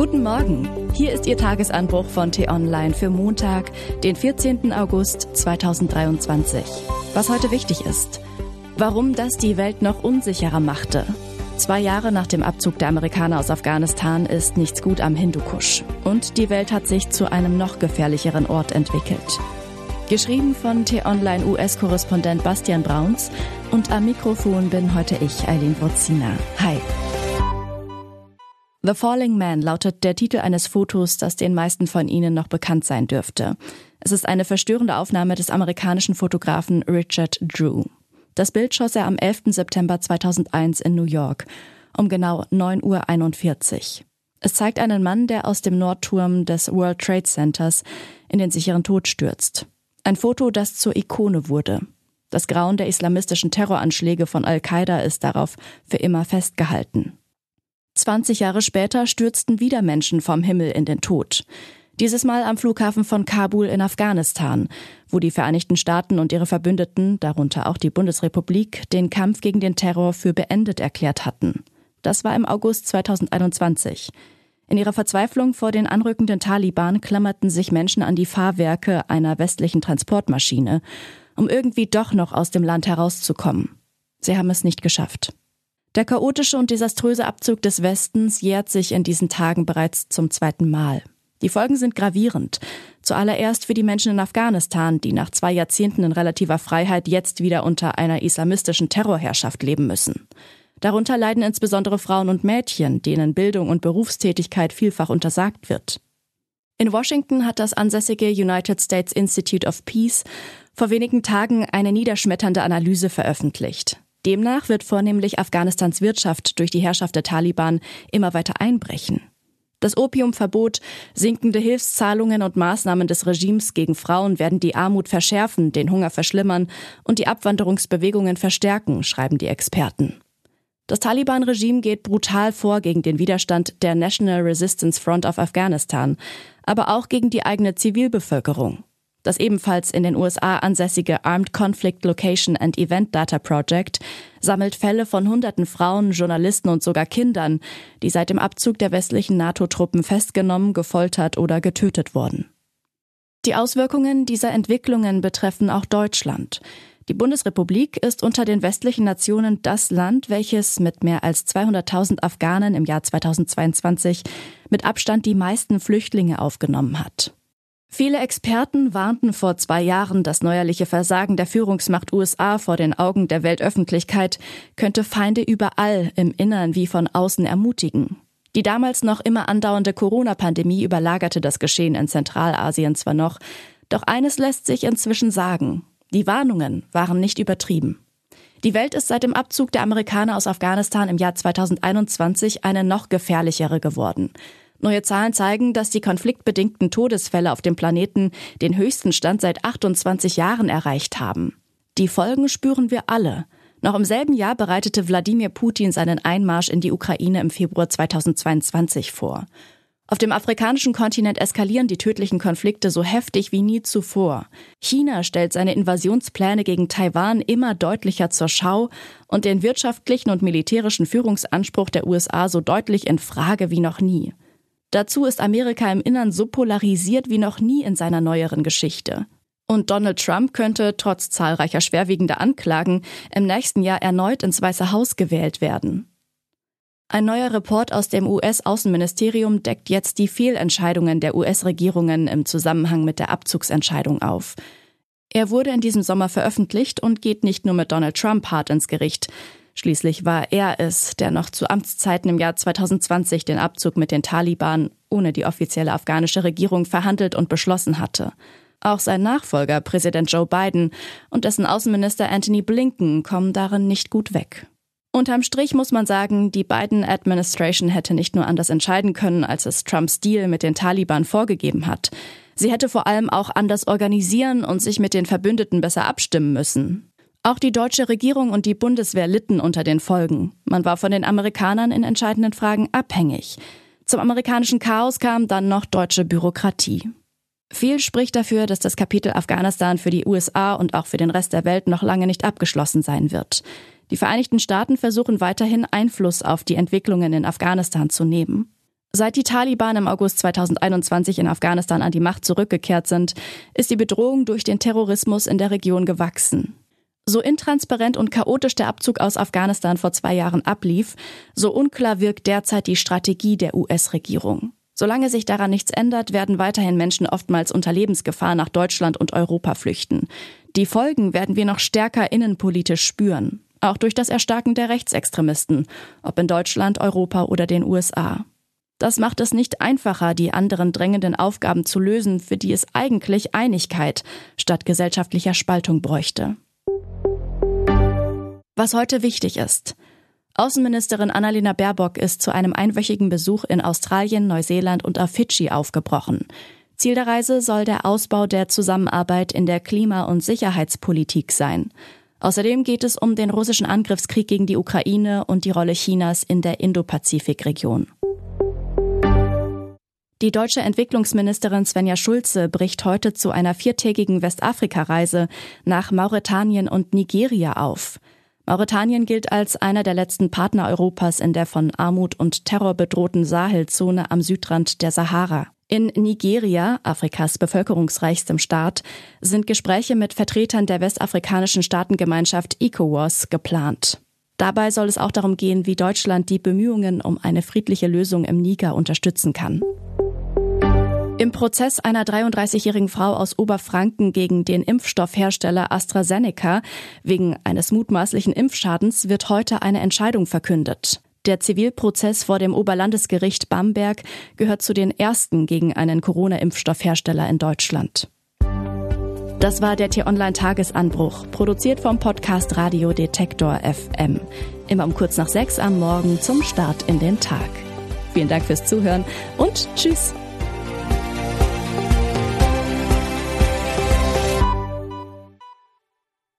Guten Morgen. Hier ist Ihr Tagesanbruch von T-Online für Montag, den 14. August 2023. Was heute wichtig ist. Warum das die Welt noch unsicherer machte. Zwei Jahre nach dem Abzug der Amerikaner aus Afghanistan ist nichts gut am Hindukusch. Und die Welt hat sich zu einem noch gefährlicheren Ort entwickelt. Geschrieben von T-Online US-Korrespondent Bastian Brauns und am Mikrofon bin heute ich, Eileen Wurzina. Hi. The Falling Man lautet der Titel eines Fotos, das den meisten von Ihnen noch bekannt sein dürfte. Es ist eine verstörende Aufnahme des amerikanischen Fotografen Richard Drew. Das Bild schoss er am 11. September 2001 in New York um genau 9.41 Uhr. Es zeigt einen Mann, der aus dem Nordturm des World Trade Centers in den sicheren Tod stürzt. Ein Foto, das zur Ikone wurde. Das Grauen der islamistischen Terroranschläge von Al-Qaida ist darauf für immer festgehalten. 20 Jahre später stürzten wieder Menschen vom Himmel in den Tod. Dieses Mal am Flughafen von Kabul in Afghanistan, wo die Vereinigten Staaten und ihre Verbündeten, darunter auch die Bundesrepublik, den Kampf gegen den Terror für beendet erklärt hatten. Das war im August 2021. In ihrer Verzweiflung vor den anrückenden Taliban klammerten sich Menschen an die Fahrwerke einer westlichen Transportmaschine, um irgendwie doch noch aus dem Land herauszukommen. Sie haben es nicht geschafft. Der chaotische und desaströse Abzug des Westens jährt sich in diesen Tagen bereits zum zweiten Mal. Die Folgen sind gravierend. Zuallererst für die Menschen in Afghanistan, die nach zwei Jahrzehnten in relativer Freiheit jetzt wieder unter einer islamistischen Terrorherrschaft leben müssen. Darunter leiden insbesondere Frauen und Mädchen, denen Bildung und Berufstätigkeit vielfach untersagt wird. In Washington hat das ansässige United States Institute of Peace vor wenigen Tagen eine niederschmetternde Analyse veröffentlicht. Demnach wird vornehmlich Afghanistans Wirtschaft durch die Herrschaft der Taliban immer weiter einbrechen. Das Opiumverbot, sinkende Hilfszahlungen und Maßnahmen des Regimes gegen Frauen werden die Armut verschärfen, den Hunger verschlimmern und die Abwanderungsbewegungen verstärken, schreiben die Experten. Das Taliban-Regime geht brutal vor gegen den Widerstand der National Resistance Front of Afghanistan, aber auch gegen die eigene Zivilbevölkerung. Das ebenfalls in den USA ansässige Armed Conflict Location and Event Data Project sammelt Fälle von hunderten Frauen, Journalisten und sogar Kindern, die seit dem Abzug der westlichen NATO-Truppen festgenommen, gefoltert oder getötet wurden. Die Auswirkungen dieser Entwicklungen betreffen auch Deutschland. Die Bundesrepublik ist unter den westlichen Nationen das Land, welches mit mehr als 200.000 Afghanen im Jahr 2022 mit Abstand die meisten Flüchtlinge aufgenommen hat. Viele Experten warnten vor zwei Jahren, das neuerliche Versagen der Führungsmacht USA vor den Augen der Weltöffentlichkeit könnte Feinde überall im Innern wie von außen ermutigen. Die damals noch immer andauernde Corona-Pandemie überlagerte das Geschehen in Zentralasien zwar noch, doch eines lässt sich inzwischen sagen. Die Warnungen waren nicht übertrieben. Die Welt ist seit dem Abzug der Amerikaner aus Afghanistan im Jahr 2021 eine noch gefährlichere geworden. Neue Zahlen zeigen, dass die konfliktbedingten Todesfälle auf dem Planeten den höchsten Stand seit 28 Jahren erreicht haben. Die Folgen spüren wir alle. Noch im selben Jahr bereitete Wladimir Putin seinen Einmarsch in die Ukraine im Februar 2022 vor. Auf dem afrikanischen Kontinent eskalieren die tödlichen Konflikte so heftig wie nie zuvor. China stellt seine Invasionspläne gegen Taiwan immer deutlicher zur Schau und den wirtschaftlichen und militärischen Führungsanspruch der USA so deutlich in Frage wie noch nie. Dazu ist Amerika im Innern so polarisiert wie noch nie in seiner neueren Geschichte. Und Donald Trump könnte trotz zahlreicher schwerwiegender Anklagen im nächsten Jahr erneut ins Weiße Haus gewählt werden. Ein neuer Report aus dem US-Außenministerium deckt jetzt die Fehlentscheidungen der US-Regierungen im Zusammenhang mit der Abzugsentscheidung auf. Er wurde in diesem Sommer veröffentlicht und geht nicht nur mit Donald Trump hart ins Gericht. Schließlich war er es, der noch zu Amtszeiten im Jahr 2020 den Abzug mit den Taliban ohne die offizielle afghanische Regierung verhandelt und beschlossen hatte. Auch sein Nachfolger, Präsident Joe Biden und dessen Außenminister Anthony Blinken kommen darin nicht gut weg. Unterm Strich muss man sagen, die Biden Administration hätte nicht nur anders entscheiden können, als es Trumps Deal mit den Taliban vorgegeben hat. Sie hätte vor allem auch anders organisieren und sich mit den Verbündeten besser abstimmen müssen. Auch die deutsche Regierung und die Bundeswehr litten unter den Folgen. Man war von den Amerikanern in entscheidenden Fragen abhängig. Zum amerikanischen Chaos kam dann noch deutsche Bürokratie. Viel spricht dafür, dass das Kapitel Afghanistan für die USA und auch für den Rest der Welt noch lange nicht abgeschlossen sein wird. Die Vereinigten Staaten versuchen weiterhin Einfluss auf die Entwicklungen in Afghanistan zu nehmen. Seit die Taliban im August 2021 in Afghanistan an die Macht zurückgekehrt sind, ist die Bedrohung durch den Terrorismus in der Region gewachsen. So intransparent und chaotisch der Abzug aus Afghanistan vor zwei Jahren ablief, so unklar wirkt derzeit die Strategie der US-Regierung. Solange sich daran nichts ändert, werden weiterhin Menschen oftmals unter Lebensgefahr nach Deutschland und Europa flüchten. Die Folgen werden wir noch stärker innenpolitisch spüren, auch durch das Erstarken der Rechtsextremisten, ob in Deutschland, Europa oder den USA. Das macht es nicht einfacher, die anderen drängenden Aufgaben zu lösen, für die es eigentlich Einigkeit statt gesellschaftlicher Spaltung bräuchte. Was heute wichtig ist. Außenministerin Annalena Baerbock ist zu einem einwöchigen Besuch in Australien, Neuseeland und auf Fidschi aufgebrochen. Ziel der Reise soll der Ausbau der Zusammenarbeit in der Klima- und Sicherheitspolitik sein. Außerdem geht es um den russischen Angriffskrieg gegen die Ukraine und die Rolle Chinas in der Indo-Pazifik-Region. Die deutsche Entwicklungsministerin Svenja Schulze bricht heute zu einer viertägigen Westafrika-Reise nach Mauretanien und Nigeria auf. Mauretanien gilt als einer der letzten Partner Europas in der von Armut und Terror bedrohten Sahelzone am Südrand der Sahara. In Nigeria, Afrikas bevölkerungsreichstem Staat, sind Gespräche mit Vertretern der westafrikanischen Staatengemeinschaft ECOWAS geplant. Dabei soll es auch darum gehen, wie Deutschland die Bemühungen um eine friedliche Lösung im Niger unterstützen kann. Im Prozess einer 33-jährigen Frau aus Oberfranken gegen den Impfstoffhersteller AstraZeneca wegen eines mutmaßlichen Impfschadens wird heute eine Entscheidung verkündet. Der Zivilprozess vor dem Oberlandesgericht Bamberg gehört zu den ersten gegen einen Corona-Impfstoffhersteller in Deutschland. Das war der T-Online-Tagesanbruch, produziert vom Podcast Radio Detektor FM. Immer um kurz nach sechs am Morgen zum Start in den Tag. Vielen Dank fürs Zuhören und Tschüss.